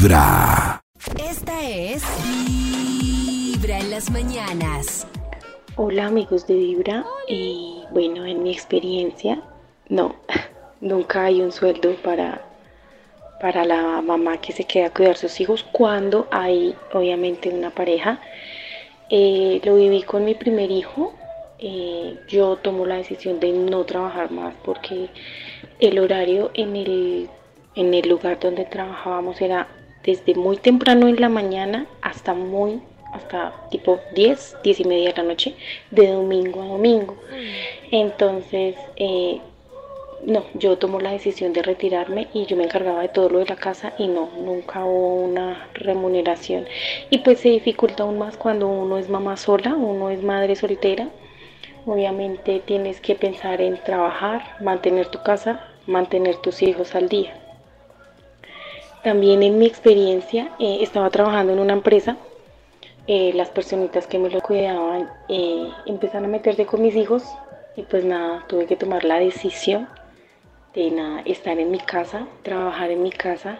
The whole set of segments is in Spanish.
Vibra. Esta es Vibra en las mañanas. Hola amigos de Vibra, y bueno, en mi experiencia, no, nunca hay un sueldo para, para la mamá que se queda a cuidar sus hijos cuando hay obviamente una pareja. Eh, lo viví con mi primer hijo, eh, yo tomo la decisión de no trabajar más porque el horario en el, en el lugar donde trabajábamos era desde muy temprano en la mañana hasta muy hasta tipo 10, 10 y media de la noche, de domingo a domingo. Entonces, eh, no, yo tomo la decisión de retirarme y yo me encargaba de todo lo de la casa y no, nunca hubo una remuneración. Y pues se dificulta aún más cuando uno es mamá sola, uno es madre soltera. Obviamente tienes que pensar en trabajar, mantener tu casa, mantener tus hijos al día. También en mi experiencia eh, estaba trabajando en una empresa, eh, las personitas que me lo cuidaban eh, empezaron a meterse con mis hijos y pues nada, tuve que tomar la decisión de nada, estar en mi casa, trabajar en mi casa,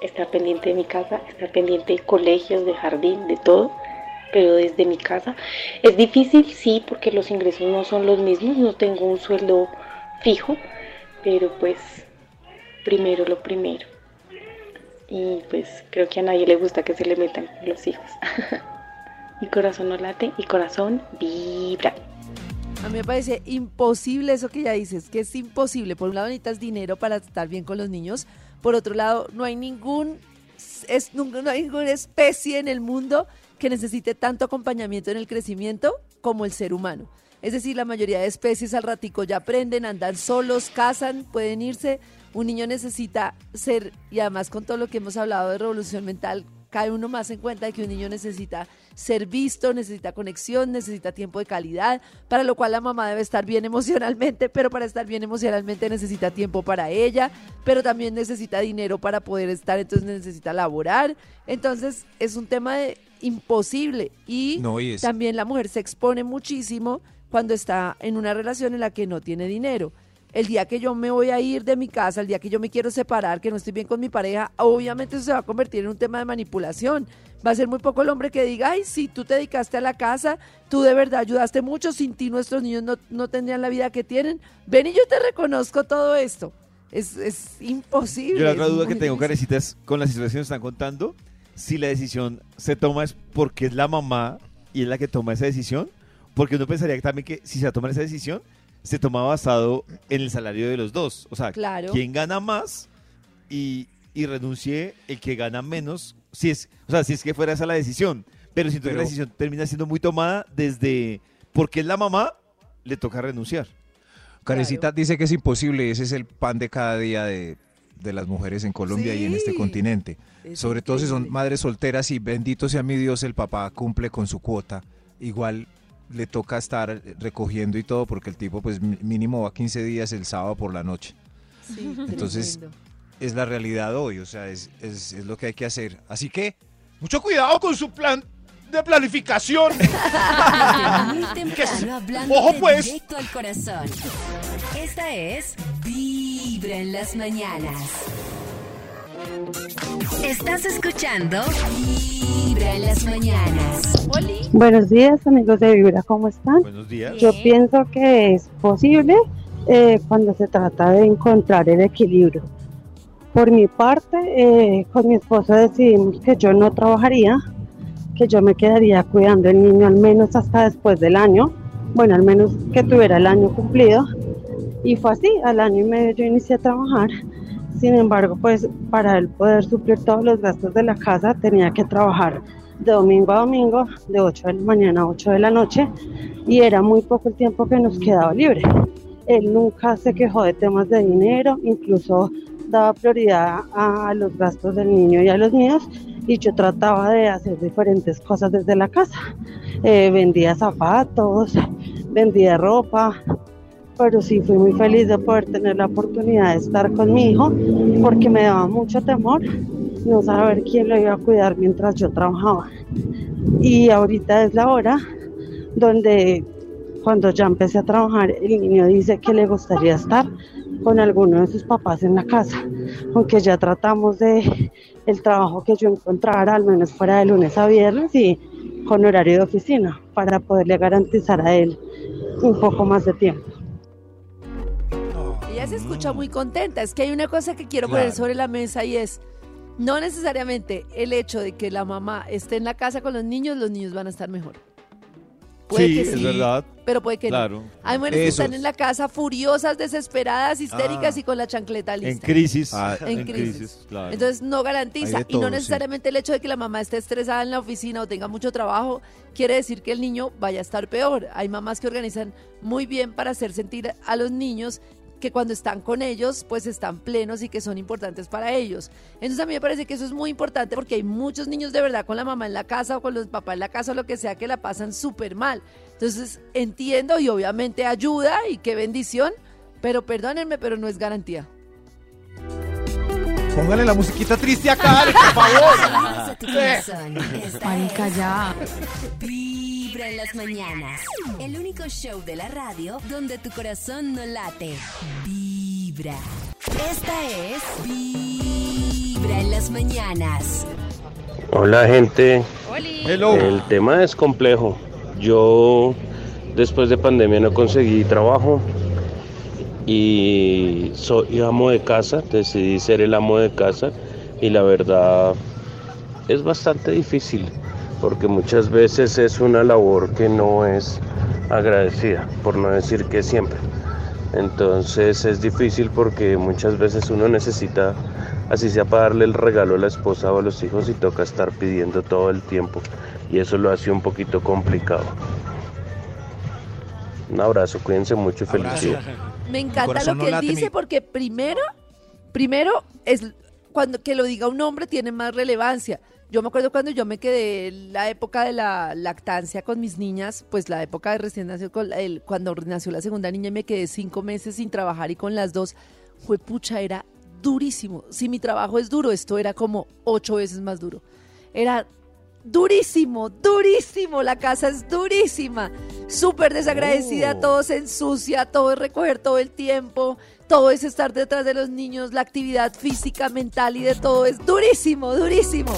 estar pendiente de mi casa, estar pendiente de colegios, de jardín, de todo, pero desde mi casa. Es difícil, sí, porque los ingresos no son los mismos, no tengo un sueldo fijo, pero pues primero lo primero y pues creo que a nadie le gusta que se le metan los hijos. Mi corazón no late y corazón vibra. A mí me parece imposible eso que ya dices, que es imposible. Por un lado necesitas dinero para estar bien con los niños, por otro lado no hay ningún es, no hay ninguna especie en el mundo que necesite tanto acompañamiento en el crecimiento como el ser humano. Es decir, la mayoría de especies al ratico ya aprenden, andan solos, cazan, pueden irse, un niño necesita ser, y además con todo lo que hemos hablado de revolución mental, cae uno más en cuenta de que un niño necesita ser visto, necesita conexión, necesita tiempo de calidad, para lo cual la mamá debe estar bien emocionalmente, pero para estar bien emocionalmente necesita tiempo para ella, pero también necesita dinero para poder estar, entonces necesita laborar. Entonces es un tema de imposible y, también la mujer se expone muchísimo cuando está en una relación en la que no tiene dinero el día que yo me voy a ir de mi casa, el día que yo me quiero separar, que no estoy bien con mi pareja, obviamente eso se va a convertir en un tema de manipulación. Va a ser muy poco el hombre que diga, ay, sí, tú te dedicaste a la casa, tú de verdad ayudaste mucho, sin ti nuestros niños no, tendrían la vida que tienen. Ven y yo te reconozco todo esto. Es, es imposible. Yo la otra duda que tengo, Carecita, es con la situación que están contando, si la decisión se toma es porque es la mamá y es la que toma esa decisión, porque uno pensaría que también que si se toma esa decisión, se toma basado en el salario de los dos. O sea, quién gana más y, y renuncie el que gana menos, si es, o sea, si es que fuera esa la decisión. Pero siento que la decisión termina siendo muy tomada desde porque es la mamá, le toca renunciar. Carecita dice que es imposible, ese es el pan de cada día de, las mujeres en Colombia y en este continente. Sobre todo si son madres solteras y bendito sea mi Dios, el papá cumple con su cuota. Igual le toca estar recogiendo y todo porque el tipo pues mínimo va 15 días el sábado por la noche. Entonces es la realidad hoy, o sea, es, es, lo que hay que hacer. Así que mucho cuidado con su plan de planificación. Ojo pues. Directo al corazón. Esta es Vibra en las mañanas. Estás escuchando Vibra en las mañanas. Buenos días, amigos de Vibra, ¿cómo están? Buenos días. Yo pienso que es posible eh, cuando se trata de encontrar el equilibrio. Por mi parte, eh, con mi esposo decidimos que yo no trabajaría, que yo me quedaría cuidando el niño al menos hasta después del año, bueno, al menos que tuviera el año cumplido. Y fue así, al año y medio yo inicié a trabajar sin embargo, pues para él poder suplir todos los gastos de la casa tenía que trabajar de domingo a domingo, de 8 de la mañana a 8 de la noche, y era muy poco el tiempo que nos quedaba libre. Él nunca se quejó de temas de dinero, incluso daba prioridad a los gastos del niño y a los míos, y yo trataba de hacer diferentes cosas desde la casa. Eh, vendía zapatos, vendía ropa, pero sí fui muy feliz de poder tener la oportunidad de estar con mi hijo porque me daba mucho temor no saber quién lo iba a cuidar mientras yo trabajaba. Y ahorita es la hora donde cuando ya empecé a trabajar el niño dice que le gustaría estar con alguno de sus papás en la casa, aunque ya tratamos de el trabajo que yo encontrara, al menos fuera de lunes a viernes y con horario de oficina, para poderle garantizar a él un poco más de tiempo. Ella se escucha muy contenta. Es que hay una cosa que quiero poner sobre la mesa y es, no necesariamente el hecho de que la mamá esté en la casa con los niños, los niños van a estar mejor. Puede Sí, que es sí, verdad. pero puede que Claro. no. Hay mujeres que están en la casa furiosas, desesperadas, histéricas Ah. y con la chancleta En lista. crisis. Ah, En crisis. claro. Entonces no garantiza. De y no todo, sí. necesariamente el hecho de que la mamá esté estresada en la oficina o tenga mucho trabajo quiere decir que el niño vaya a estar peor. Hay mamás que organizan muy bien para hacer sentir a los niños que cuando están con ellos, pues están plenos y que son importantes para ellos. Entonces a mí me parece que eso es muy importante porque hay muchos niños de verdad con la mamá en la casa o con los papás en la casa o lo que sea que la pasan súper mal. Entonces entiendo y obviamente ayuda y qué bendición, pero perdónenme, pero no es garantía. Póngale la musiquita triste acá, por favor. a tu corazón. Esta Marica, ya. Vibra en las mañanas. El único show de la radio donde tu corazón no late. Vibra. Esta es Vibra en las mañanas. Hola gente, Hello. el tema es complejo. Yo después de pandemia no conseguí trabajo y soy amo de casa, decidí ser el amo de casa y la verdad es bastante difícil porque muchas veces es una labor que no es agradecida, por no decir que siempre. Entonces es difícil porque muchas veces uno necesita, así sea para darle el regalo a la esposa o a los hijos y toca estar pidiendo todo el tiempo y eso lo hace un poquito complicado. Un abrazo, cuídense mucho y feliz día. Me encanta lo que él dice porque primero, primero es cuando que lo diga un hombre tiene más relevancia. Yo me acuerdo cuando yo me quedé la época de la lactancia con mis niñas, pues la época de recién nació, con el- cuando nació la segunda niña me quedé cinco meses sin trabajar y con las dos, fue pucha, era durísimo. Si mi trabajo es duro, esto era como ocho veces más duro. Era durísimo, durísimo. La casa es durísima. Súper desagradecida, Oh. todo se ensucia, todo es recoger todo el tiempo, todo es estar detrás de los niños, la actividad física, mental y de todo es durísimo, durísimo.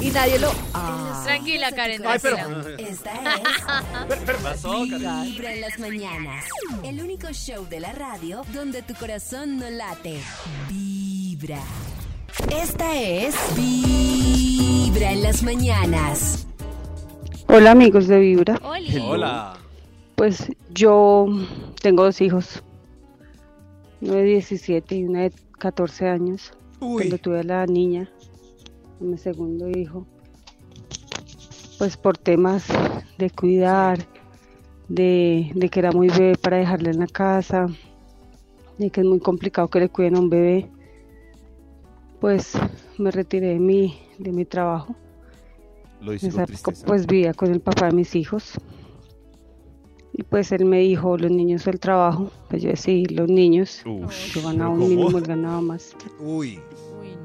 Y nadie lo... Ah, Tranquila, Karen, Ay, pero-. Esta es Vibra en las mañanas. El único show de la radio donde tu corazón no late. Vibra. Esta es Vibra en las mañanas. Hola amigos de Vibra. Hola. Pues yo tengo dos hijos, uno de 17 y una de 14 años. Cuando tuve a la niña, a mi segundo hijo, pues por temas de cuidar, de, de que era muy bebé para dejarle en la casa, de que es muy complicado que le cuiden a un bebé, pues me retiré de mi, de mi trabajo. Lo hice esa con tristeza. pues vivía con el papá de mis hijos. Y pues él me dijo, los niños del trabajo. Pues yo decidí, los niños. Uf, Yo ganaba un mínimo, él ganaba más. Uy.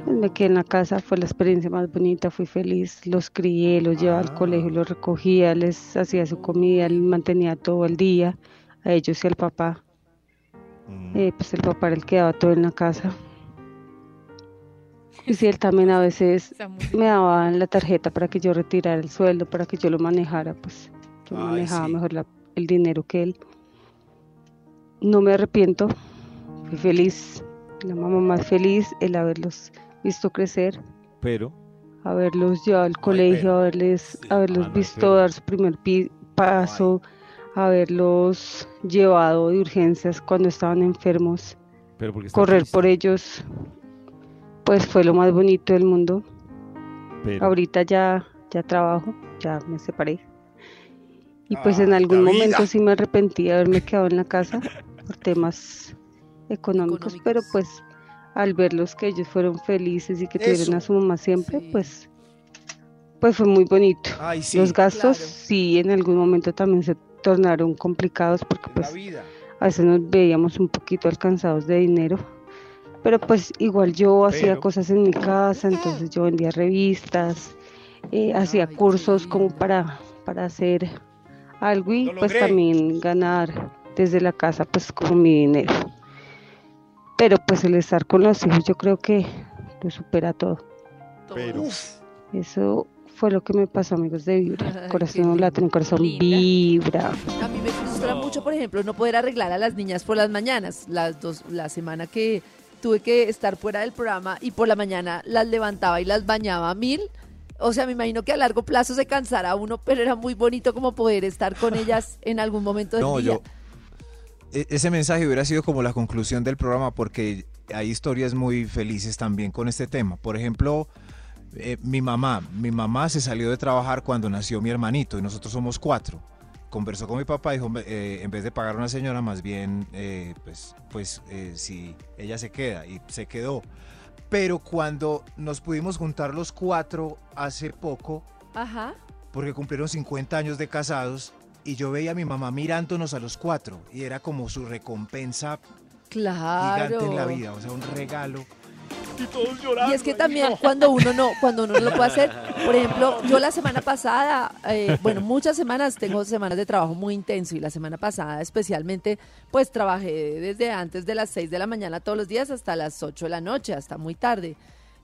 Pues me quedé en la casa, fue la experiencia más bonita, fui feliz. Los crié, los llevaba al Ah. colegio, los recogía, les hacía su comida, les mantenía todo el día, a ellos y al papá. Mm. Eh, pues el papá era el que daba todo en la casa. Y sí, él también a veces me daban la tarjeta para que yo retirara el sueldo, para que yo lo manejara, pues yo Ay, manejaba sí. mejor la- el dinero que él. No me arrepiento, fui feliz, la mamá más feliz, el haberlos visto crecer, Pero, haberlos llevado al colegio, pero- haberles, haberlos Ah, no, visto pero- dar su primer pi- paso, haberlos llevado de urgencias cuando estaban enfermos, pero correr triste. por ellos, pues fue lo más bonito del mundo. Pero, Ahorita ya, ya trabajo, ya me separé. Y pues Ah, en algún la momento sí me arrepentí de haberme quedado en la casa por temas económicos, Económicos. pero pues al verlos que ellos fueron felices y que tuvieron a su mamá siempre, Sí. pues, pues fue muy bonito. ay, sí. Los gastos claro. sí en algún momento también se tornaron complicados porque pues a veces nos veíamos un poquito alcanzados de dinero, pero pues igual yo hacía Pero- cosas en mi casa, entonces yo vendía revistas, eh, hacía Ay, cursos como para, para hacer algo y Lo pues logré. también ganar desde la casa pues como mi dinero. pero pues el estar con los hijos yo creo que lo supera todo. Pero, Eso fue lo que me pasó, amigos de Vibra. Corazón late, mi corazón vibra. A mí me frustra mucho, por ejemplo, no poder arreglar a las niñas por las mañanas. Las dos, la semana que tuve que estar fuera del programa y por la mañana las levantaba y las bañaba a mil. O sea, me imagino que a largo plazo se cansara uno, pero era muy bonito como poder estar con ellas en algún momento del No, día. yo. e- Ese mensaje hubiera sido como la conclusión del programa porque hay historias muy felices también con este tema. Por ejemplo, eh, mi mamá. Mi mamá se salió de trabajar cuando nació mi hermanito y nosotros somos cuatro. Conversó con mi papá y dijo, eh, en vez de pagar a una señora, más bien, eh, pues, pues eh, si ella se queda y se quedó. Pero cuando nos pudimos juntar los cuatro hace poco, Ajá. porque cumplieron 50 años de casados y yo veía a mi mamá mirándonos a los cuatro y era como su recompensa Claro. gigante en la vida, o sea, un regalo. Y es que también cuando uno no, cuando uno no lo puede hacer, por ejemplo, yo la semana pasada, eh, bueno, muchas semanas tengo semanas de trabajo muy intenso y la semana pasada especialmente, pues trabajé desde antes de las 6 de la mañana todos los días hasta las 8 de la noche, hasta muy tarde.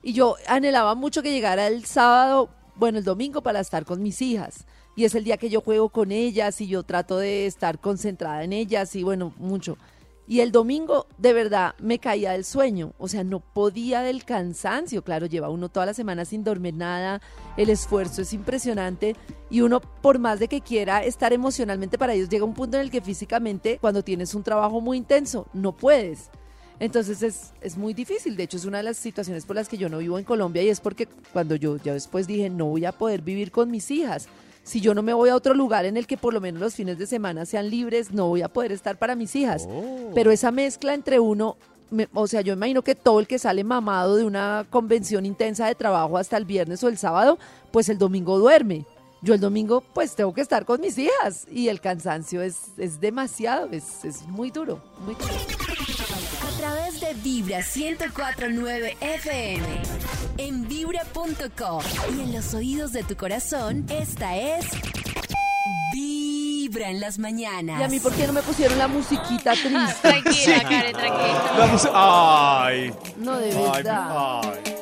Y yo anhelaba mucho que llegara el sábado, bueno, el domingo para estar con mis hijas. Y es el día que yo juego con ellas y yo trato de estar concentrada en ellas y bueno, mucho. Y el domingo, de verdad, me caía del sueño. O sea, no podía del cansancio. Claro, lleva uno toda la semana sin dormir nada. El esfuerzo es impresionante. Y uno, por más de que quiera estar emocionalmente para ellos, llega un punto en el que físicamente, cuando tienes un trabajo muy intenso, no puedes. Entonces es, es muy difícil. De hecho, es una de las situaciones por las que yo no vivo en Colombia y es porque cuando yo ya después dije, no voy a poder vivir con mis hijas. Si yo no me voy a otro lugar en el que por lo menos los fines de semana sean libres, no voy a poder estar para mis hijas. Pero esa mezcla entre uno, me- o sea, yo imagino que todo el que sale mamado de una convención intensa de trabajo hasta el viernes o el sábado, pues el domingo duerme. Yo el domingo pues tengo que estar con mis hijas y el cansancio es, es demasiado, es, es muy duro, muy duro. A través de Vibra 1049 FM. En vibra.com. Y en los oídos de tu corazón, esta es. Vibra en las mañanas. Y a mí, ¿por qué no me pusieron la musiquita triste? Tranquila, Karen, tranquila. La música- Ay. No, de Ay, verdad. ay.